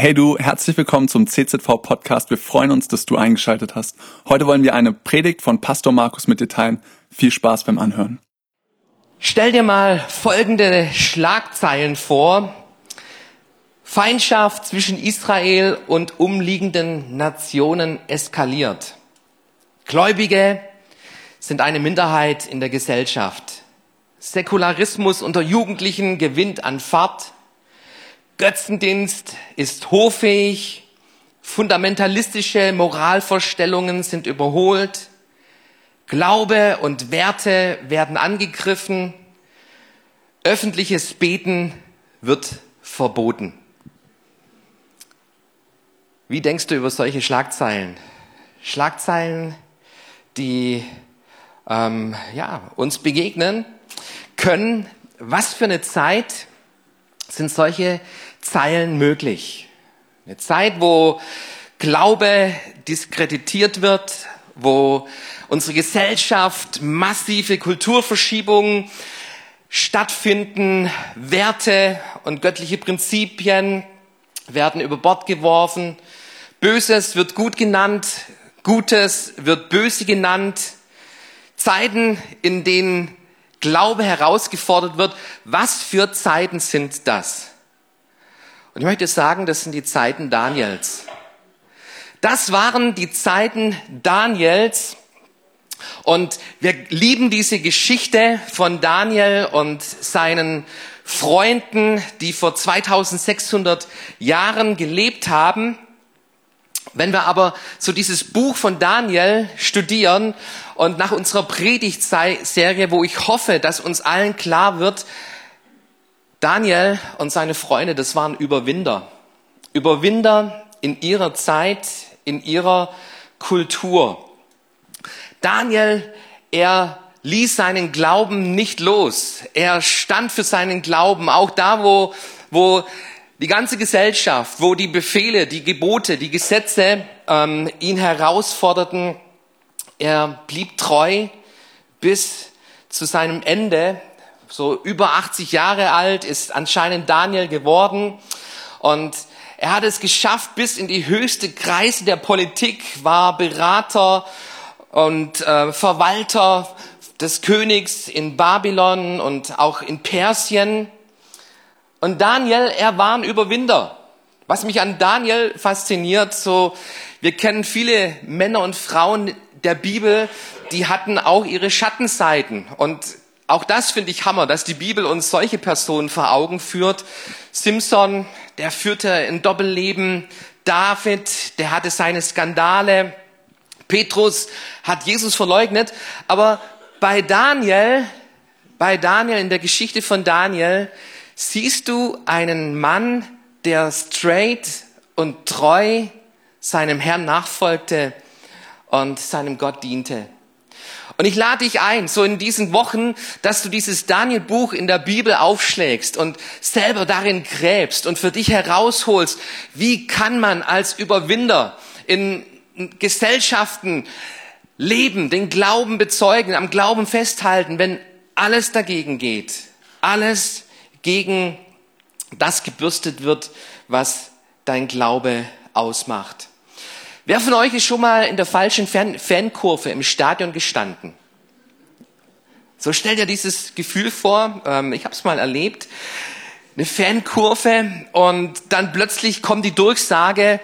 Hey du, herzlich willkommen zum CZV Podcast. Wir freuen uns, dass du eingeschaltet hast. Heute wollen wir eine Predigt von Pastor Markus mit dir teilen. Viel Spaß beim Anhören. Stell dir mal folgende Schlagzeilen vor. Feindschaft zwischen Israel und umliegenden Nationen eskaliert. Gläubige sind eine Minderheit in der Gesellschaft. Säkularismus unter Jugendlichen gewinnt an Fahrt. Götzendienst ist hoffähig, fundamentalistische Moralvorstellungen sind überholt, Glaube und Werte werden angegriffen, öffentliches Beten wird verboten. Wie denkst du über solche Schlagzeilen? Schlagzeilen, die ähm, ja, uns begegnen können. Was für eine Zeit sind solche Zeilen möglich. Eine Zeit, wo Glaube diskreditiert wird, wo unsere Gesellschaft massive Kulturverschiebungen stattfinden, Werte und göttliche Prinzipien werden über Bord geworfen, Böses wird gut genannt, Gutes wird böse genannt, Zeiten, in denen Glaube herausgefordert wird. Was für Zeiten sind das? Und ich möchte sagen, das sind die Zeiten Daniels. Das waren die Zeiten Daniels. Und wir lieben diese Geschichte von Daniel und seinen Freunden, die vor 2600 Jahren gelebt haben. Wenn wir aber so dieses Buch von Daniel studieren und nach unserer Predigtserie, wo ich hoffe, dass uns allen klar wird, Daniel und seine Freunde, das waren Überwinder. Überwinder in ihrer Zeit, in ihrer Kultur. Daniel, er ließ seinen Glauben nicht los. Er stand für seinen Glauben, auch da, wo, wo die ganze Gesellschaft, wo die Befehle, die Gebote, die Gesetze ähm, ihn herausforderten. Er blieb treu bis zu seinem Ende so über 80 Jahre alt, ist anscheinend Daniel geworden und er hat es geschafft bis in die höchste Kreise der Politik, war Berater und äh, Verwalter des Königs in Babylon und auch in Persien. Und Daniel, er war ein Überwinder. Was mich an Daniel fasziniert, so, wir kennen viele Männer und Frauen der Bibel, die hatten auch ihre Schattenseiten. Und auch das finde ich Hammer, dass die Bibel uns solche Personen vor Augen führt. Simpson, der führte ein Doppelleben. David, der hatte seine Skandale. Petrus hat Jesus verleugnet. Aber bei Daniel, bei Daniel, in der Geschichte von Daniel, siehst du einen Mann, der straight und treu seinem Herrn nachfolgte und seinem Gott diente. Und ich lade dich ein, so in diesen Wochen, dass du dieses Daniel-Buch in der Bibel aufschlägst und selber darin gräbst und für dich herausholst, wie kann man als Überwinder in Gesellschaften leben, den Glauben bezeugen, am Glauben festhalten, wenn alles dagegen geht, alles gegen das gebürstet wird, was dein Glaube ausmacht. Wer von euch ist schon mal in der falschen Fan Fankurve im Stadion gestanden? So stell dir dieses Gefühl vor, ähm, ich habe es mal erlebt, eine Fankurve und dann plötzlich kommt die Durchsage,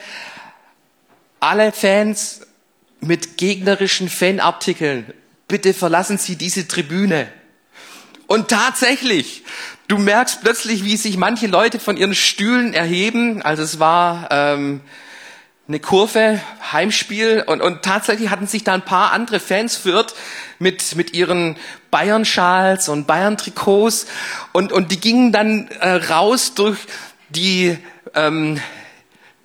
alle Fans mit gegnerischen Fanartikeln, bitte verlassen Sie diese Tribüne. Und tatsächlich, du merkst plötzlich, wie sich manche Leute von ihren Stühlen erheben. Also es war ähm, eine Kurve, Heimspiel und, und tatsächlich hatten sich da ein paar andere Fans führt mit, mit ihren Bayern-Schals und Bayern-Trikots und, und die gingen dann äh, raus durch die ähm,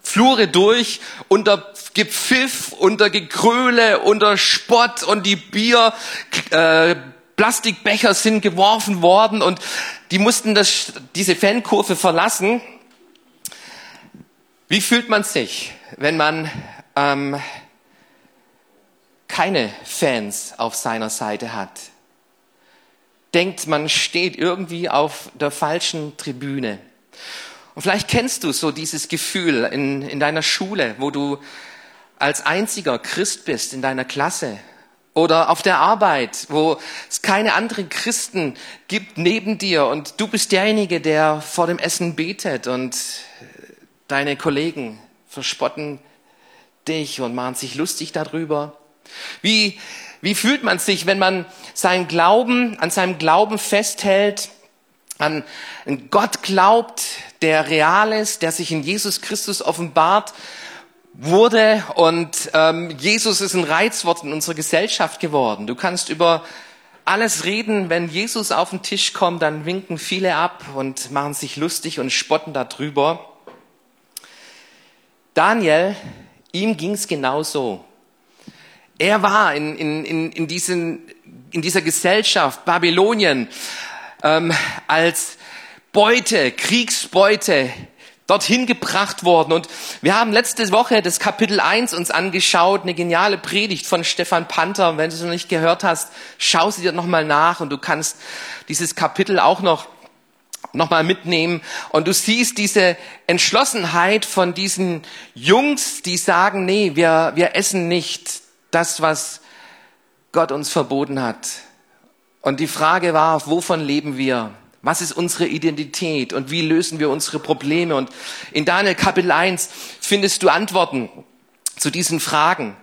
Flure durch unter Gepfiff, unter Gekröle, unter Spott und die Bier, äh, Plastikbecher sind geworfen worden und die mussten das, diese Fankurve verlassen. Wie fühlt man sich? wenn man ähm, keine Fans auf seiner Seite hat. Denkt, man steht irgendwie auf der falschen Tribüne. Und vielleicht kennst du so dieses Gefühl in, in deiner Schule, wo du als einziger Christ bist in deiner Klasse oder auf der Arbeit, wo es keine anderen Christen gibt neben dir und du bist derjenige, der vor dem Essen betet und deine Kollegen verspotten dich und machen sich lustig darüber. Wie, wie fühlt man sich, wenn man seinen Glauben, an seinem Glauben festhält, an einen Gott glaubt, der real ist, der sich in Jesus Christus offenbart wurde und ähm, Jesus ist ein Reizwort in unserer Gesellschaft geworden. Du kannst über alles reden, wenn Jesus auf den Tisch kommt, dann winken viele ab und machen sich lustig und spotten darüber. Daniel, ihm ging's genauso. Er war in, in, in, in, diesen, in dieser Gesellschaft, Babylonien, ähm, als Beute, Kriegsbeute dorthin gebracht worden. Und wir haben letzte Woche das Kapitel 1 uns angeschaut, eine geniale Predigt von Stefan Panther. Wenn du es noch nicht gehört hast, schau sie dir nochmal nach und du kannst dieses Kapitel auch noch nochmal mitnehmen. Und du siehst diese Entschlossenheit von diesen Jungs, die sagen, nee, wir, wir essen nicht das, was Gott uns verboten hat. Und die Frage war, wovon leben wir? Was ist unsere Identität und wie lösen wir unsere Probleme? Und in Daniel Kapitel 1 findest du Antworten zu diesen Fragen.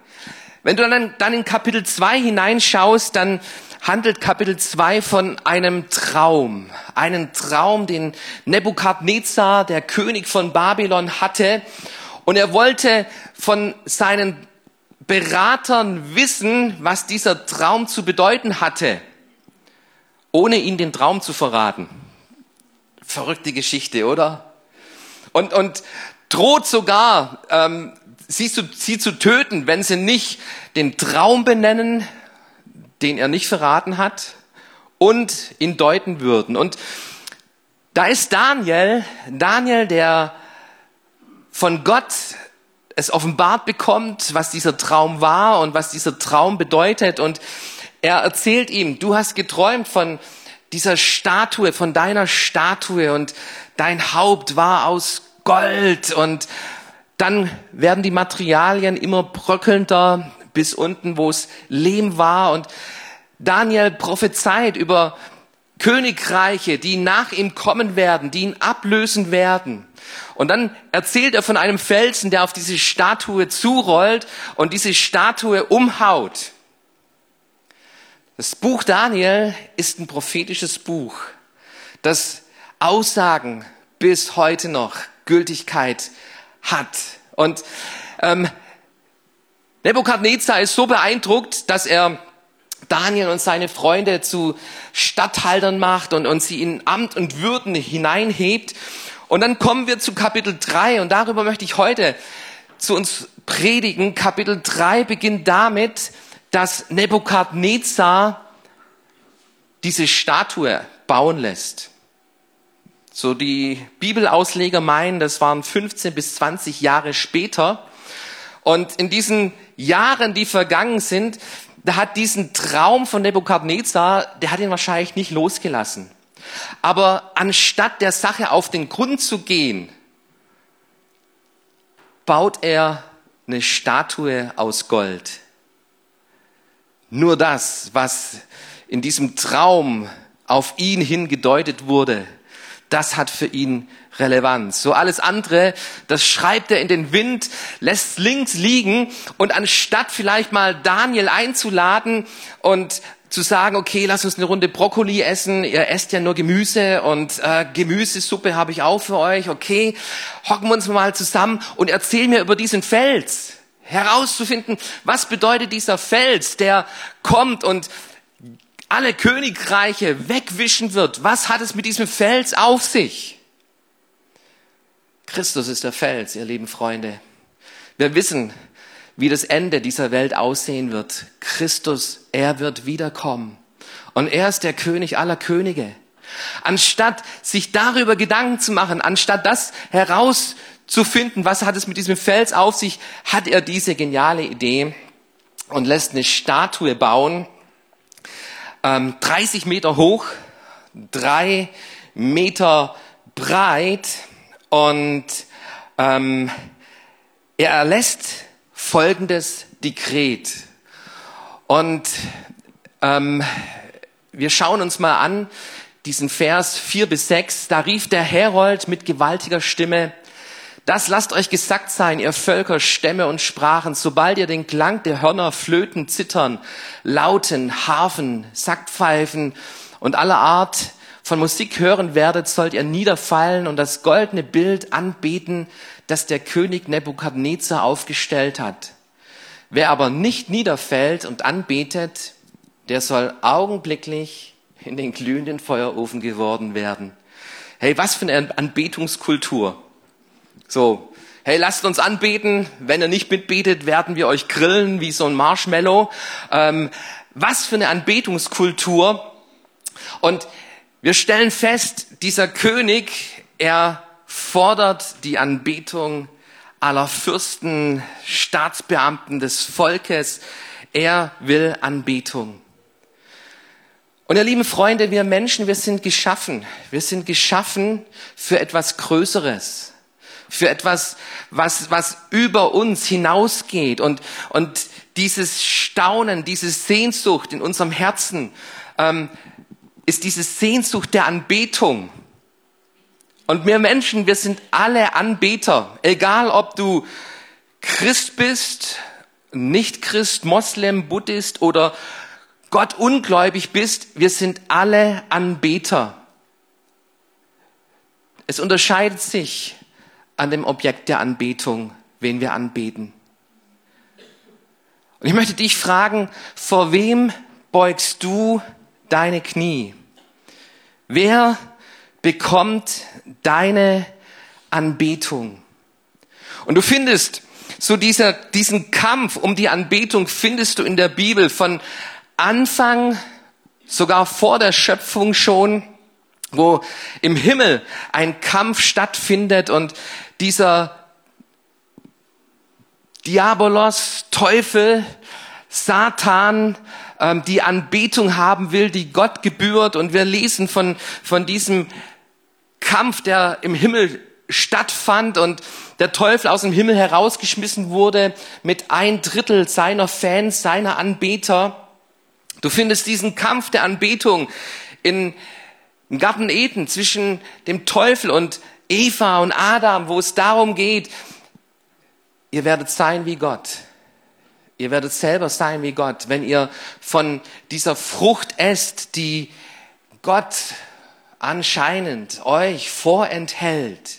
Wenn du dann, dann in Kapitel 2 hineinschaust, dann handelt Kapitel 2 von einem Traum. Einen Traum, den Nebukadnezar, der König von Babylon, hatte. Und er wollte von seinen Beratern wissen, was dieser Traum zu bedeuten hatte ohne ihnen den Traum zu verraten. Verrückte Geschichte, oder? Und, und droht sogar, ähm, sie, zu, sie zu töten, wenn sie nicht den Traum benennen, den er nicht verraten hat, und ihn deuten würden. Und da ist Daniel, Daniel, der von Gott es offenbart bekommt, was dieser Traum war und was dieser Traum bedeutet. Und er erzählt ihm, du hast geträumt von dieser Statue, von deiner Statue und dein Haupt war aus Gold und dann werden die Materialien immer bröckelnder bis unten, wo es Lehm war und Daniel prophezeit über Königreiche, die nach ihm kommen werden, die ihn ablösen werden. Und dann erzählt er von einem Felsen, der auf diese Statue zurollt und diese Statue umhaut. Das Buch Daniel ist ein prophetisches Buch, das Aussagen bis heute noch Gültigkeit hat. Und ähm, Nebukadnezar ist so beeindruckt, dass er Daniel und seine Freunde zu Statthaltern macht und, und sie in Amt und Würden hineinhebt. Und dann kommen wir zu Kapitel 3 und darüber möchte ich heute zu uns predigen. Kapitel 3 beginnt damit, dass Nebukadnezar diese Statue bauen lässt. So die Bibelausleger meinen, das waren 15 bis 20 Jahre später. Und in diesen Jahren, die vergangen sind, da hat diesen Traum von Nebukadnezar, der hat ihn wahrscheinlich nicht losgelassen. Aber anstatt der Sache auf den Grund zu gehen, baut er eine Statue aus Gold. Nur das, was in diesem Traum auf ihn hin gedeutet wurde, das hat für ihn Relevanz. So alles andere, das schreibt er in den Wind, lässt links liegen und anstatt vielleicht mal Daniel einzuladen und zu sagen, okay, lass uns eine Runde Brokkoli essen, ihr esst ja nur Gemüse und äh, Gemüsesuppe habe ich auch für euch, okay, hocken wir uns mal zusammen und erzähl mir über diesen Fels herauszufinden, was bedeutet dieser Fels, der kommt und alle Königreiche wegwischen wird. Was hat es mit diesem Fels auf sich? Christus ist der Fels, ihr lieben Freunde. Wir wissen, wie das Ende dieser Welt aussehen wird. Christus, er wird wiederkommen. Und er ist der König aller Könige. Anstatt sich darüber Gedanken zu machen, anstatt das heraus zu finden, was hat es mit diesem Fels auf sich, hat er diese geniale Idee und lässt eine Statue bauen, ähm, 30 Meter hoch, drei Meter breit und ähm, er erlässt folgendes Dekret. Und ähm, wir schauen uns mal an, diesen Vers 4 bis 6. Da rief der Herold mit gewaltiger Stimme, das lasst euch gesagt sein, ihr Völker, Stämme und Sprachen, sobald ihr den Klang der Hörner, Flöten, Zittern, Lauten, Harfen, Sackpfeifen und aller Art von Musik hören werdet, sollt ihr niederfallen und das goldene Bild anbeten, das der König Nebukadnezar aufgestellt hat. Wer aber nicht niederfällt und anbetet, der soll augenblicklich in den glühenden Feuerofen geworden werden. Hey, was für eine Anbetungskultur. So, hey, lasst uns anbeten. Wenn ihr nicht mitbetet, werden wir euch grillen wie so ein Marshmallow. Ähm, was für eine Anbetungskultur. Und wir stellen fest, dieser König, er fordert die Anbetung aller Fürsten, Staatsbeamten des Volkes. Er will Anbetung. Und ihr lieben Freunde, wir Menschen, wir sind geschaffen. Wir sind geschaffen für etwas Größeres. Für etwas, was, was über uns hinausgeht. Und, und dieses Staunen, diese Sehnsucht in unserem Herzen, ähm, ist diese Sehnsucht der Anbetung. Und wir Menschen, wir sind alle Anbeter. Egal, ob du Christ bist, nicht Christ, Moslem, Buddhist oder Gott ungläubig bist, wir sind alle Anbeter. Es unterscheidet sich an dem Objekt der Anbetung, wen wir anbeten. Und ich möchte dich fragen, vor wem beugst du deine Knie? Wer bekommt deine Anbetung? Und du findest so dieser, diesen Kampf um die Anbetung findest du in der Bibel von Anfang, sogar vor der Schöpfung schon, wo im Himmel ein Kampf stattfindet und dieser Diabolos, Teufel, Satan, ähm, die Anbetung haben will, die Gott gebührt. Und wir lesen von, von diesem Kampf, der im Himmel stattfand und der Teufel aus dem Himmel herausgeschmissen wurde mit ein Drittel seiner Fans, seiner Anbeter. Du findest diesen Kampf der Anbetung in, im Garten Eden zwischen dem Teufel und Eva und Adam, wo es darum geht, ihr werdet sein wie Gott. Ihr werdet selber sein wie Gott, wenn ihr von dieser Frucht esst, die Gott anscheinend euch vorenthält.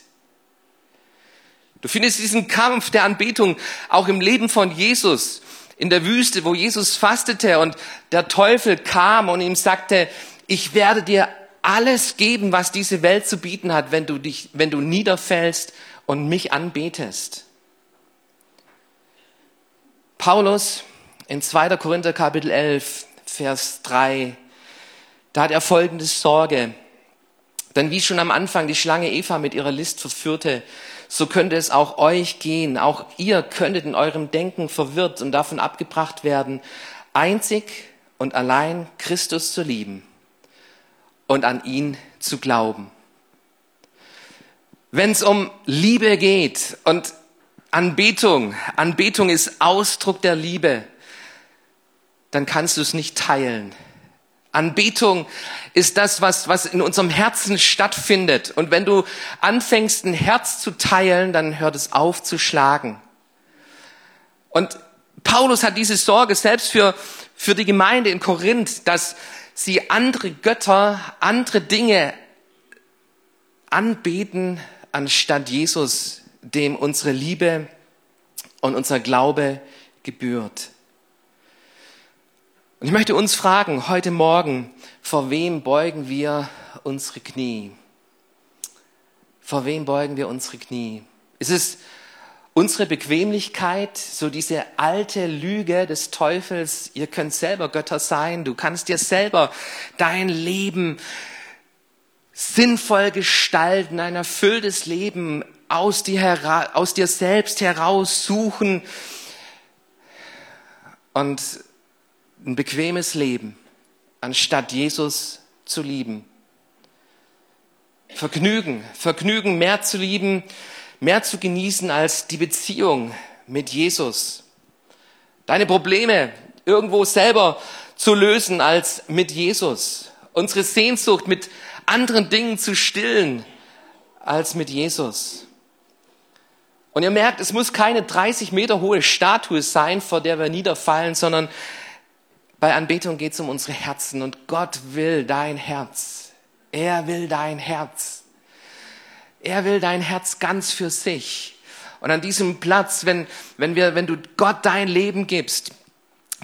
Du findest diesen Kampf der Anbetung auch im Leben von Jesus in der Wüste, wo Jesus fastete und der Teufel kam und ihm sagte, ich werde dir alles geben, was diese Welt zu bieten hat, wenn du dich, wenn du niederfällst und mich anbetest. Paulus in 2. Korinther Kapitel 11, Vers 3, da hat er folgende Sorge. Denn wie schon am Anfang die Schlange Eva mit ihrer List verführte, so könnte es auch euch gehen. Auch ihr könntet in eurem Denken verwirrt und davon abgebracht werden, einzig und allein Christus zu lieben und an ihn zu glauben. Wenn es um Liebe geht und Anbetung, Anbetung ist Ausdruck der Liebe, dann kannst du es nicht teilen. Anbetung ist das, was, was in unserem Herzen stattfindet. Und wenn du anfängst, ein Herz zu teilen, dann hört es auf zu schlagen. Und Paulus hat diese Sorge selbst für, für die Gemeinde in Korinth, dass sie andere Götter, andere Dinge anbeten, anstatt Jesus dem unsere Liebe und unser Glaube gebührt. Und ich möchte uns fragen, heute Morgen, vor wem beugen wir unsere Knie? Vor wem beugen wir unsere Knie? Ist es unsere Bequemlichkeit, so diese alte Lüge des Teufels, ihr könnt selber Götter sein, du kannst dir selber dein Leben sinnvoll gestalten, ein erfülltes Leben aus dir, aus dir selbst heraus suchen und ein bequemes Leben, anstatt Jesus zu lieben. Vergnügen, Vergnügen mehr zu lieben, mehr zu genießen als die Beziehung mit Jesus. Deine Probleme irgendwo selber zu lösen als mit Jesus. Unsere Sehnsucht mit anderen Dingen zu stillen als mit Jesus. Und ihr merkt, es muss keine 30 Meter hohe Statue sein, vor der wir niederfallen, sondern bei Anbetung geht es um unsere Herzen und Gott will dein Herz. Er will dein Herz. Er will dein Herz ganz für sich. Und an diesem Platz, wenn, wenn, wir, wenn du Gott dein Leben gibst,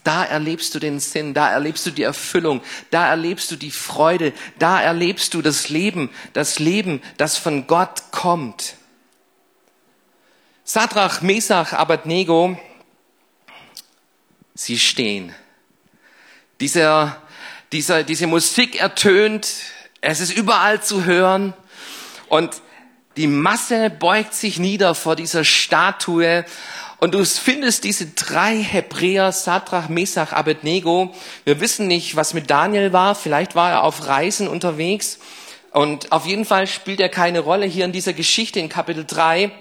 da erlebst du den Sinn, da erlebst du die Erfüllung, da erlebst du die Freude, da erlebst du das Leben, das Leben, das von Gott kommt. Sadrach, Mesach, Abednego, sie stehen. Dieser, dieser, diese Musik ertönt, es ist überall zu hören und die Masse beugt sich nieder vor dieser Statue und du findest diese drei Hebräer, Sadrach, Mesach, Abednego. Wir wissen nicht, was mit Daniel war. Vielleicht war er auf Reisen unterwegs. Und auf jeden Fall spielt er keine Rolle hier in dieser Geschichte in Kapitel 3.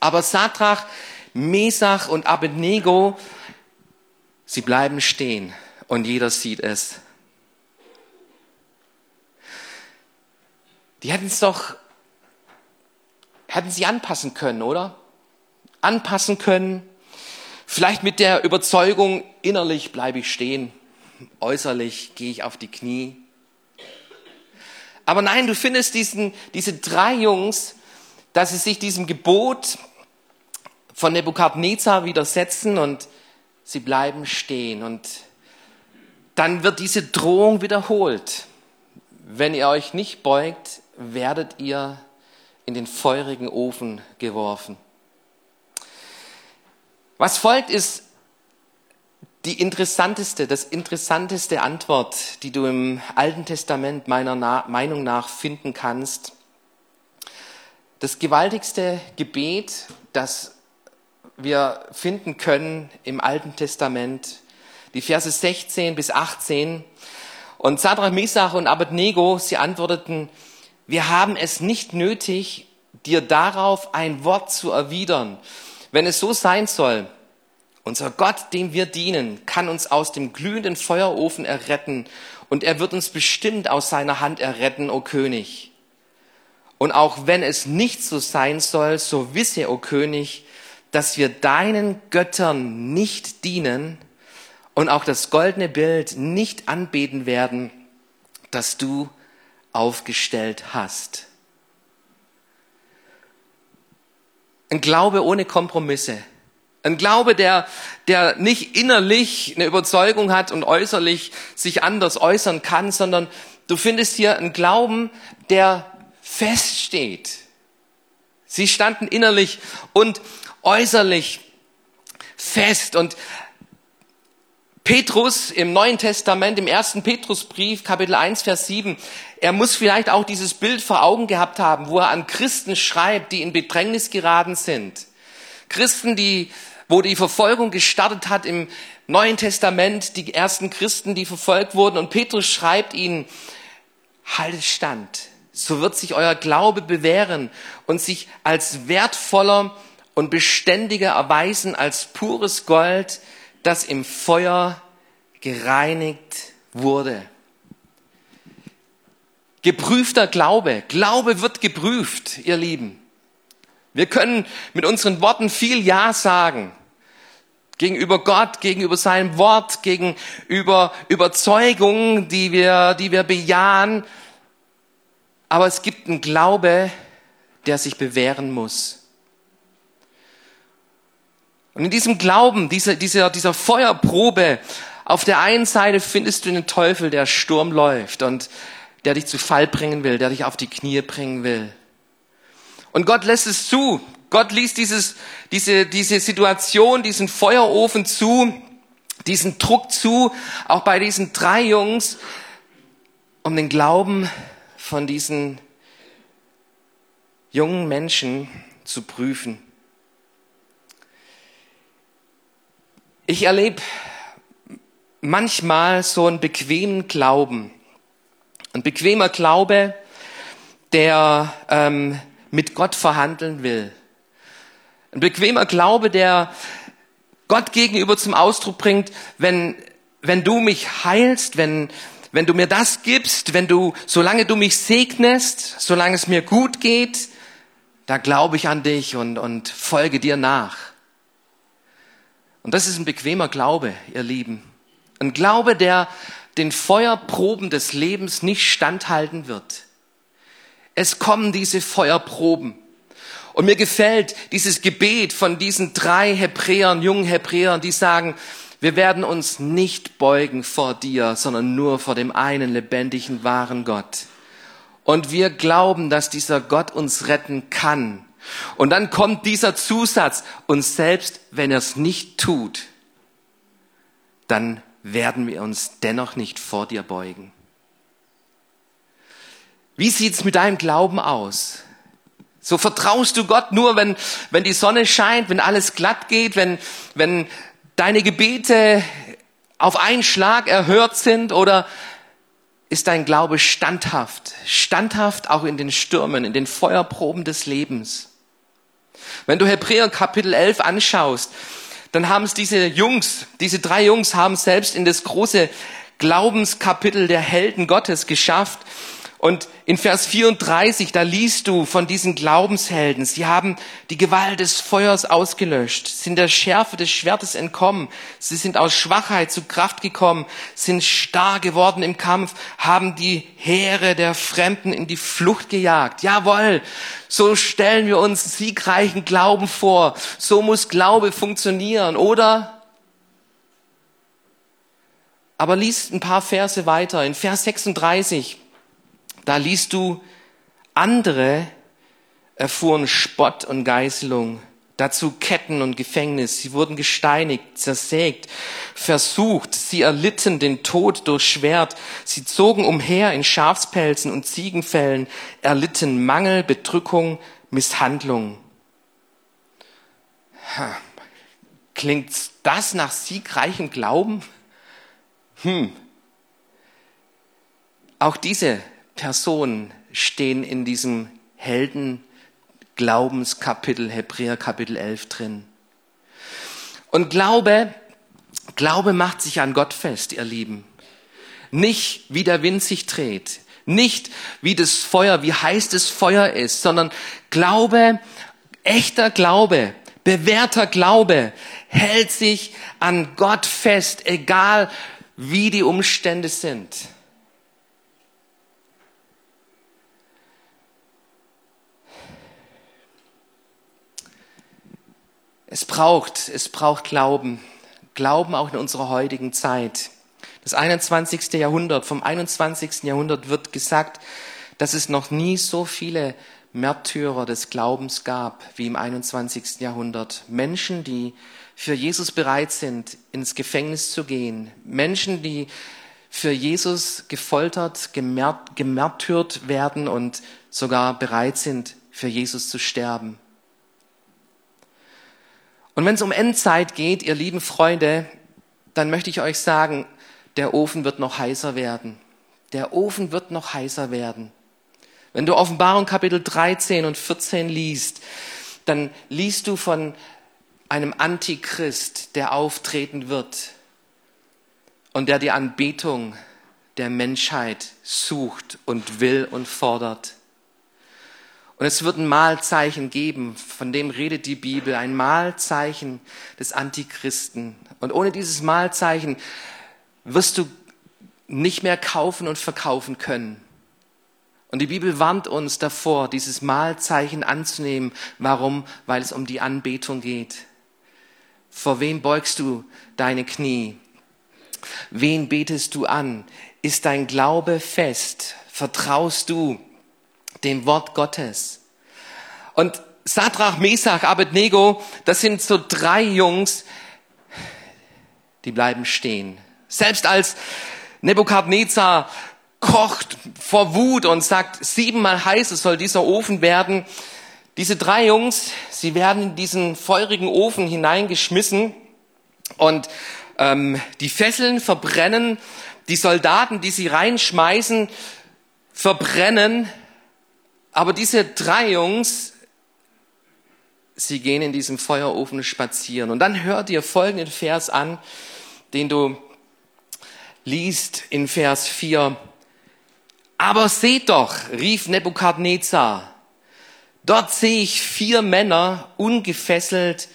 Aber Sadrach, Mesach und Abednego, sie bleiben stehen und jeder sieht es. Die hätten es doch, hätten sie anpassen können, oder? Anpassen können. Vielleicht mit der Überzeugung, innerlich bleibe ich stehen, äußerlich gehe ich auf die Knie. Aber nein, du findest diesen, diese drei Jungs, dass sie sich diesem Gebot von Nebukadnezar widersetzen und sie bleiben stehen. Und dann wird diese Drohung wiederholt. Wenn ihr euch nicht beugt, werdet ihr in den feurigen Ofen geworfen. Was folgt, ist die interessanteste, das interessanteste Antwort, die du im Alten Testament meiner Meinung nach finden kannst. Das gewaltigste Gebet, das wir finden können im Alten Testament, die Verse 16 bis 18. Und Sadrach, Mesach und Abednego, sie antworteten, wir haben es nicht nötig, dir darauf ein Wort zu erwidern. Wenn es so sein soll, unser Gott, dem wir dienen, kann uns aus dem glühenden Feuerofen erretten und er wird uns bestimmt aus seiner Hand erretten, o König. Und auch wenn es nicht so sein soll, so wisse, o König, dass wir deinen Göttern nicht dienen, und auch das goldene Bild nicht anbeten werden, das du aufgestellt hast. Ein Glaube ohne Kompromisse. Ein Glaube, der, der nicht innerlich eine Überzeugung hat und äußerlich sich anders äußern kann, sondern du findest hier einen Glauben, der feststeht. Sie standen innerlich und äußerlich fest und Petrus im Neuen Testament, im ersten Petrusbrief, Kapitel 1, Vers 7, er muss vielleicht auch dieses Bild vor Augen gehabt haben, wo er an Christen schreibt, die in Bedrängnis geraten sind. Christen, die, wo die Verfolgung gestartet hat im Neuen Testament, die ersten Christen, die verfolgt wurden. Und Petrus schreibt ihnen, haltet stand. So wird sich euer Glaube bewähren und sich als wertvoller und beständiger erweisen als pures Gold, das im Feuer gereinigt wurde. Geprüfter Glaube. Glaube wird geprüft, ihr Lieben. Wir können mit unseren Worten viel Ja sagen. Gegenüber Gott, gegenüber seinem Wort, gegenüber Überzeugungen, die wir, die wir bejahen. Aber es gibt einen Glaube, der sich bewähren muss. Und in diesem Glauben, dieser, dieser, dieser Feuerprobe, auf der einen Seite findest du den Teufel, der Sturm läuft und der dich zu Fall bringen will, der dich auf die Knie bringen will. Und Gott lässt es zu. Gott ließ dieses, diese, diese Situation, diesen Feuerofen zu, diesen Druck zu, auch bei diesen drei Jungs, um den Glauben von diesen jungen Menschen zu prüfen. Ich erlebe manchmal so einen bequemen Glauben. Ein bequemer Glaube, der ähm, mit Gott verhandeln will. Ein bequemer Glaube, der Gott gegenüber zum Ausdruck bringt, wenn, wenn du mich heilst, wenn, wenn du mir das gibst, wenn du, solange du mich segnest, solange es mir gut geht, da glaube ich an dich und, und folge dir nach. Und das ist ein bequemer Glaube, ihr Lieben. Ein Glaube, der den Feuerproben des Lebens nicht standhalten wird. Es kommen diese Feuerproben. Und mir gefällt dieses Gebet von diesen drei Hebräern, jungen Hebräern, die sagen, wir werden uns nicht beugen vor dir, sondern nur vor dem einen lebendigen, wahren Gott. Und wir glauben, dass dieser Gott uns retten kann. Und dann kommt dieser Zusatz, und selbst wenn er es nicht tut, dann werden wir uns dennoch nicht vor dir beugen. Wie sieht's mit deinem Glauben aus? So vertraust du Gott nur, wenn, wenn die Sonne scheint, wenn alles glatt geht, wenn, wenn deine Gebete auf einen Schlag erhört sind oder ist dein Glaube standhaft, standhaft auch in den Stürmen, in den Feuerproben des Lebens. Wenn du Hebräer Kapitel 11 anschaust, dann haben es diese Jungs, diese drei Jungs haben selbst in das große Glaubenskapitel der Helden Gottes geschafft. Und in Vers 34, da liest du von diesen Glaubenshelden. Sie haben die Gewalt des Feuers ausgelöscht, sind der Schärfe des Schwertes entkommen. Sie sind aus Schwachheit zu Kraft gekommen, sind stark geworden im Kampf, haben die Heere der Fremden in die Flucht gejagt. Jawohl, so stellen wir uns siegreichen Glauben vor. So muss Glaube funktionieren, oder? Aber liest ein paar Verse weiter. In Vers 36 da liest du, andere erfuhren Spott und Geißelung, dazu Ketten und Gefängnis. Sie wurden gesteinigt, zersägt, versucht. Sie erlitten den Tod durch Schwert. Sie zogen umher in Schafspelzen und Ziegenfällen, erlitten Mangel, Bedrückung, Misshandlung. Klingt das nach siegreichem Glauben? Hm. Auch diese Personen stehen in diesem Helden-Glaubenskapitel, Hebräer Kapitel 11 drin. Und Glaube, Glaube macht sich an Gott fest, ihr Lieben. Nicht wie der Wind sich dreht, nicht wie das Feuer, wie heiß das Feuer ist, sondern Glaube, echter Glaube, bewährter Glaube hält sich an Gott fest, egal wie die Umstände sind. Es braucht, es braucht Glauben. Glauben auch in unserer heutigen Zeit. Das 21. Jahrhundert, vom 21. Jahrhundert wird gesagt, dass es noch nie so viele Märtyrer des Glaubens gab wie im 21. Jahrhundert. Menschen, die für Jesus bereit sind, ins Gefängnis zu gehen. Menschen, die für Jesus gefoltert, gemärtyrt werden und sogar bereit sind, für Jesus zu sterben. Und wenn es um Endzeit geht, ihr lieben Freunde, dann möchte ich euch sagen, der Ofen wird noch heißer werden. Der Ofen wird noch heißer werden. Wenn du Offenbarung Kapitel 13 und 14 liest, dann liest du von einem Antichrist, der auftreten wird und der die Anbetung der Menschheit sucht und will und fordert. Und es wird ein Mahlzeichen geben, von dem redet die Bibel, ein Mahlzeichen des Antichristen. Und ohne dieses Mahlzeichen wirst du nicht mehr kaufen und verkaufen können. Und die Bibel warnt uns davor, dieses Mahlzeichen anzunehmen. Warum? Weil es um die Anbetung geht. Vor wem beugst du deine Knie? Wen betest du an? Ist dein Glaube fest? Vertraust du dem Wort Gottes. Und Sadrach, Mesach, Abednego, das sind so drei Jungs, die bleiben stehen. Selbst als Nebukadnezar kocht vor Wut und sagt, siebenmal heiß soll dieser Ofen werden. Diese drei Jungs, sie werden in diesen feurigen Ofen hineingeschmissen und ähm, die Fesseln verbrennen, die Soldaten, die sie reinschmeißen, verbrennen Aber diese drei Jungs, sie gehen in diesem Feuerofen spazieren. Und dann hört ihr folgenden Vers an, den du liest in Vers 4. Aber seht doch, rief Nebukadnezar, dort sehe ich vier Männer ungefesselt,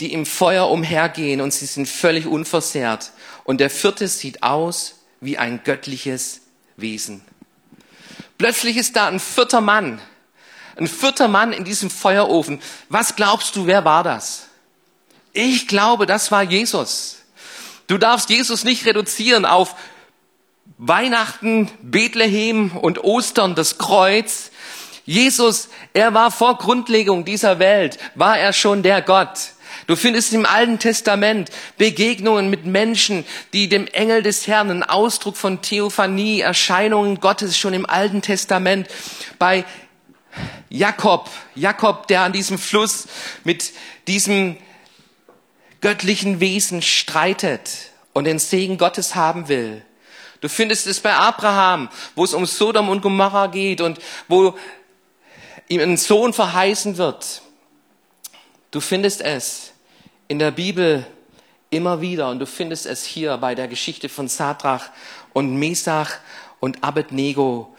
die im Feuer umhergehen und sie sind völlig unversehrt. Und der vierte sieht aus wie ein göttliches Wesen. Plötzlich ist da ein vierter Mann, ein vierter Mann in diesem Feuerofen. Was glaubst du, wer war das? Ich glaube, das war Jesus. Du darfst Jesus nicht reduzieren auf Weihnachten, Bethlehem und Ostern, das Kreuz. Jesus, er war vor Grundlegung dieser Welt, war er schon der Gott. Du findest im Alten Testament Begegnungen mit Menschen, die dem Engel des Herrn, einen Ausdruck von Theophanie, Erscheinungen Gottes schon im Alten Testament. Bei Jakob, Jakob, der an diesem Fluss mit diesem göttlichen Wesen streitet und den Segen Gottes haben will. Du findest es bei Abraham, wo es um Sodom und Gomorra geht und wo ihm ein Sohn verheißen wird. Du findest es in der Bibel immer wieder und du findest es hier bei der Geschichte von Sadrach und Mesach und Abednego.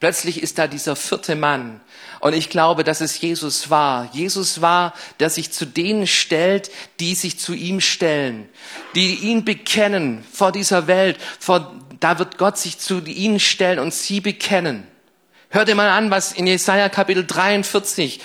Plötzlich ist da dieser vierte Mann und ich glaube, dass es Jesus war. Jesus war, der sich zu denen stellt, die sich zu ihm stellen, die ihn bekennen vor dieser Welt. Vor, da wird Gott sich zu ihnen stellen und sie bekennen. Hört ihr mal an, was in Jesaja Kapitel 43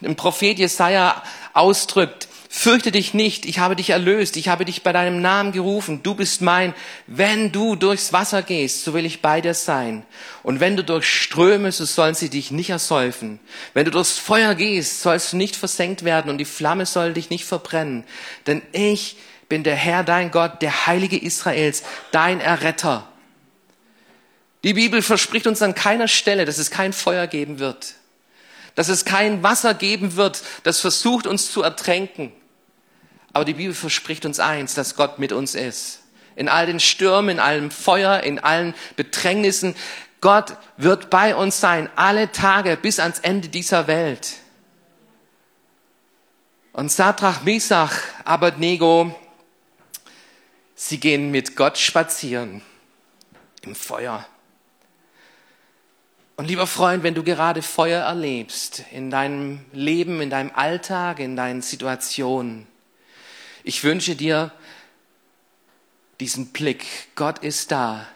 im Prophet Jesaja ausdrückt. Fürchte dich nicht, ich habe dich erlöst, ich habe dich bei deinem Namen gerufen, du bist mein. Wenn du durchs Wasser gehst, so will ich bei dir sein. Und wenn du durch Ströme, so sollen sie dich nicht ersäufen. Wenn du durchs Feuer gehst, sollst du nicht versenkt werden und die Flamme soll dich nicht verbrennen. Denn ich bin der Herr, dein Gott, der Heilige Israels, dein Erretter. Die Bibel verspricht uns an keiner Stelle, dass es kein Feuer geben wird. Dass es kein Wasser geben wird, das versucht uns zu ertränken aber die Bibel verspricht uns eins, dass Gott mit uns ist. In all den Stürmen, in allem Feuer, in allen Bedrängnissen. Gott wird bei uns sein, alle Tage bis ans Ende dieser Welt. Und Sadrach, Mesach, Abednego, sie gehen mit Gott spazieren im Feuer. Und lieber Freund, wenn du gerade Feuer erlebst in deinem Leben, in deinem Alltag, in deinen Situationen, ich wünsche dir diesen Blick. Gott ist da.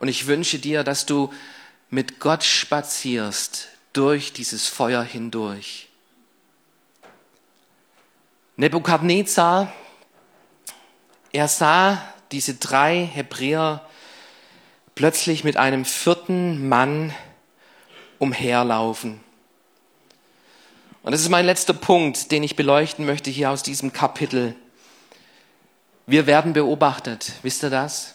Und ich wünsche dir, dass du mit Gott spazierst durch dieses Feuer hindurch. Nebukadnezar, er sah diese drei Hebräer plötzlich mit einem vierten Mann umherlaufen. Und das ist mein letzter Punkt, den ich beleuchten möchte hier aus diesem Kapitel. Wir werden beobachtet. Wisst ihr das?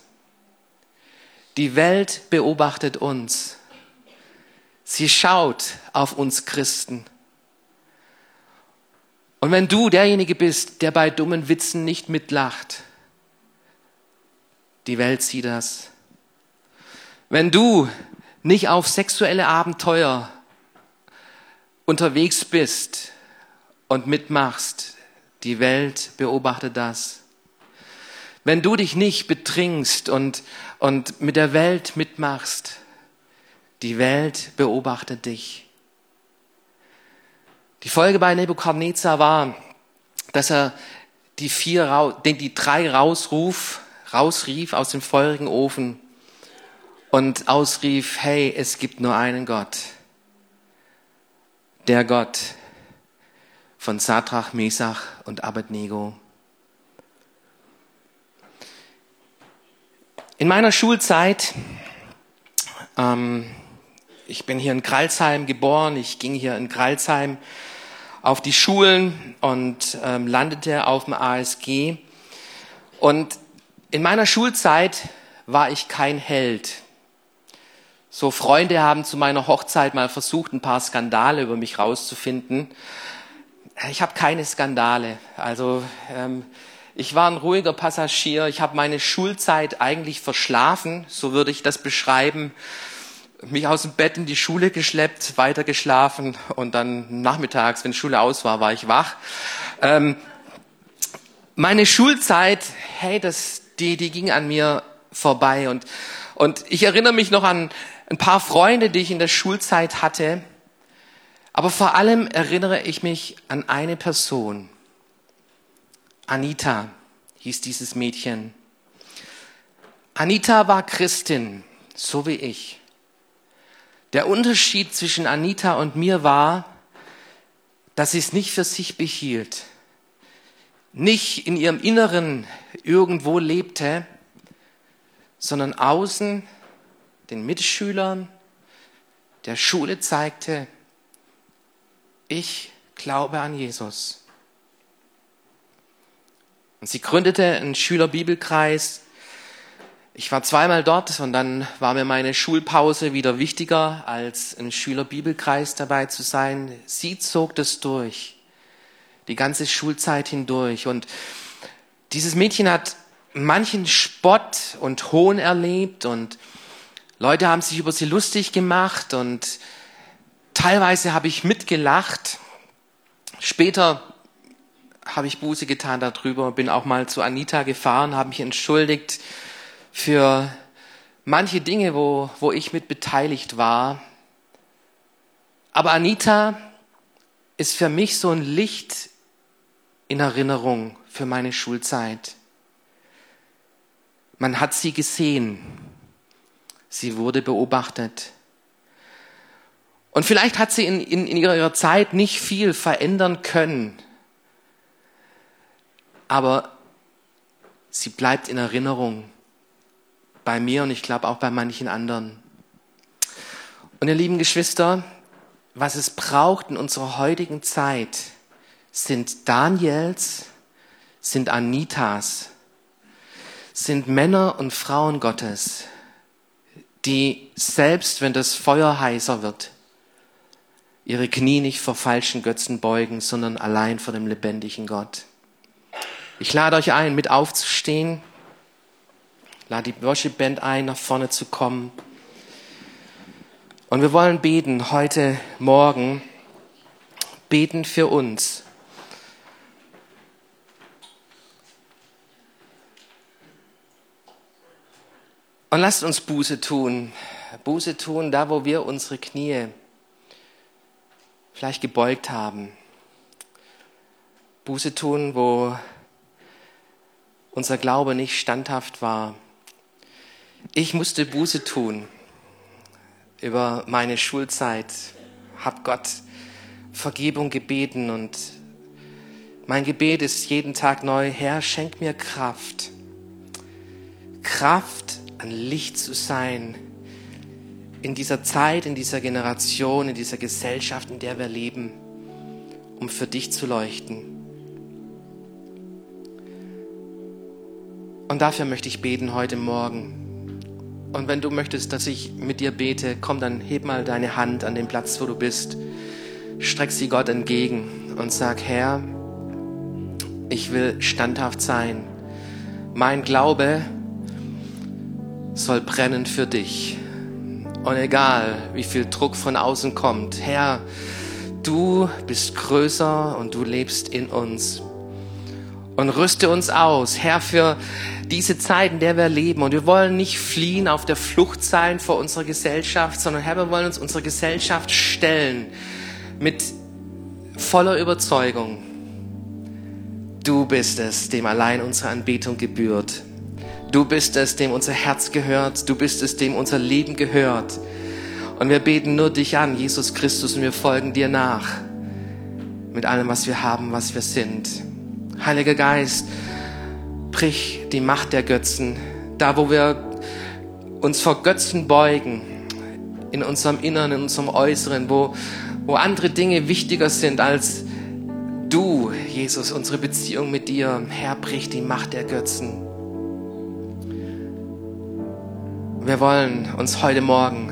Die Welt beobachtet uns. Sie schaut auf uns Christen. Und wenn du derjenige bist, der bei dummen Witzen nicht mitlacht, die Welt sieht das. Wenn du nicht auf sexuelle Abenteuer unterwegs bist und mitmachst, die Welt beobachtet das. Wenn du dich nicht betrinkst und, und mit der Welt mitmachst, die Welt beobachtet dich. Die Folge bei Nebukadnezar war, dass er die vier, die drei rausruf, rausrief aus dem feurigen Ofen und ausrief, hey, es gibt nur einen Gott. Der Gott von Sadrach, Mesach und Abednego. In meiner Schulzeit, ähm, ich bin hier in Kralsheim geboren, ich ging hier in Kralsheim auf die Schulen und ähm, landete auf dem ASG. Und in meiner Schulzeit war ich kein Held. So Freunde haben zu meiner Hochzeit mal versucht, ein paar Skandale über mich rauszufinden. Ich habe keine Skandale. Also ähm, ich war ein ruhiger Passagier. Ich habe meine Schulzeit eigentlich verschlafen, so würde ich das beschreiben. mich aus dem Bett in die Schule geschleppt, weiter geschlafen und dann nachmittags, wenn Schule aus war, war ich wach. Ähm, meine Schulzeit, hey, das, die, die ging an mir vorbei und, und ich erinnere mich noch an ein paar Freunde, die ich in der Schulzeit hatte. Aber vor allem erinnere ich mich an eine Person. Anita hieß dieses Mädchen. Anita war Christin, so wie ich. Der Unterschied zwischen Anita und mir war, dass sie es nicht für sich behielt, nicht in ihrem Inneren irgendwo lebte, sondern außen den Mitschülern der Schule zeigte, ich glaube an Jesus. Und sie gründete einen Schülerbibelkreis. Ich war zweimal dort und dann war mir meine Schulpause wieder wichtiger, als ein Schülerbibelkreis dabei zu sein. Sie zog das durch, die ganze Schulzeit hindurch. Und dieses Mädchen hat manchen Spott und Hohn erlebt und Leute haben sich über sie lustig gemacht und teilweise habe ich mitgelacht. Später habe ich Buße getan darüber, bin auch mal zu Anita gefahren, habe mich entschuldigt für manche Dinge, wo, wo ich mit beteiligt war. Aber Anita ist für mich so ein Licht in Erinnerung für meine Schulzeit. Man hat sie gesehen. Sie wurde beobachtet. Und vielleicht hat sie in, in, in ihrer Zeit nicht viel verändern können. Aber sie bleibt in Erinnerung bei mir und ich glaube auch bei manchen anderen. Und ihr lieben Geschwister, was es braucht in unserer heutigen Zeit, sind Daniels, sind Anitas, sind Männer und Frauen Gottes, die selbst wenn das Feuer heißer wird, ihre Knie nicht vor falschen Götzen beugen, sondern allein vor dem lebendigen Gott. Ich lade euch ein, mit aufzustehen. Lade die Worship Band ein, nach vorne zu kommen. Und wir wollen beten heute Morgen, beten für uns. Und lasst uns Buße tun. Buße tun, da wo wir unsere Knie vielleicht gebeugt haben. Buße tun, wo unser Glaube nicht standhaft war. Ich musste Buße tun über meine Schulzeit, hab Gott Vergebung gebeten und mein Gebet ist jeden Tag neu, Herr, schenk mir Kraft. Kraft, ein Licht zu sein in dieser Zeit, in dieser Generation, in dieser Gesellschaft, in der wir leben, um für dich zu leuchten. Und dafür möchte ich beten heute Morgen. Und wenn du möchtest, dass ich mit dir bete, komm, dann heb mal deine Hand an den Platz, wo du bist. Streck sie Gott entgegen und sag, Herr, ich will standhaft sein. Mein Glaube soll brennen für dich. Und egal, wie viel Druck von außen kommt, Herr, du bist größer und du lebst in uns. Und rüste uns aus, Herr, für diese Zeit, in der wir leben. Und wir wollen nicht fliehen, auf der Flucht sein vor unserer Gesellschaft, sondern Herr, wir wollen uns unserer Gesellschaft stellen mit voller Überzeugung. Du bist es, dem allein unsere Anbetung gebührt. Du bist es, dem unser Herz gehört. Du bist es, dem unser Leben gehört. Und wir beten nur dich an, Jesus Christus, und wir folgen dir nach. Mit allem, was wir haben, was wir sind. Heiliger Geist, brich die Macht der Götzen. Da, wo wir uns vor Götzen beugen, in unserem Inneren, in unserem Äußeren, wo, wo andere Dinge wichtiger sind als du, Jesus, unsere Beziehung mit dir. Herr, brich die Macht der Götzen. Wir wollen uns heute Morgen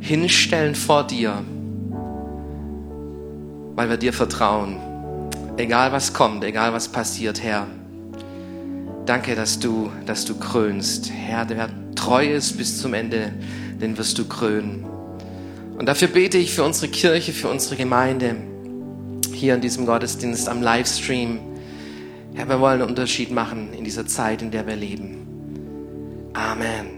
hinstellen vor dir, weil wir dir vertrauen. Egal was kommt, egal was passiert, Herr. Danke, dass du, dass du krönst. Herr, der treu ist bis zum Ende, den wirst du krönen. Und dafür bete ich für unsere Kirche, für unsere Gemeinde, hier in diesem Gottesdienst am Livestream. Ja, wir wollen einen Unterschied machen in dieser Zeit, in der wir leben. Amen.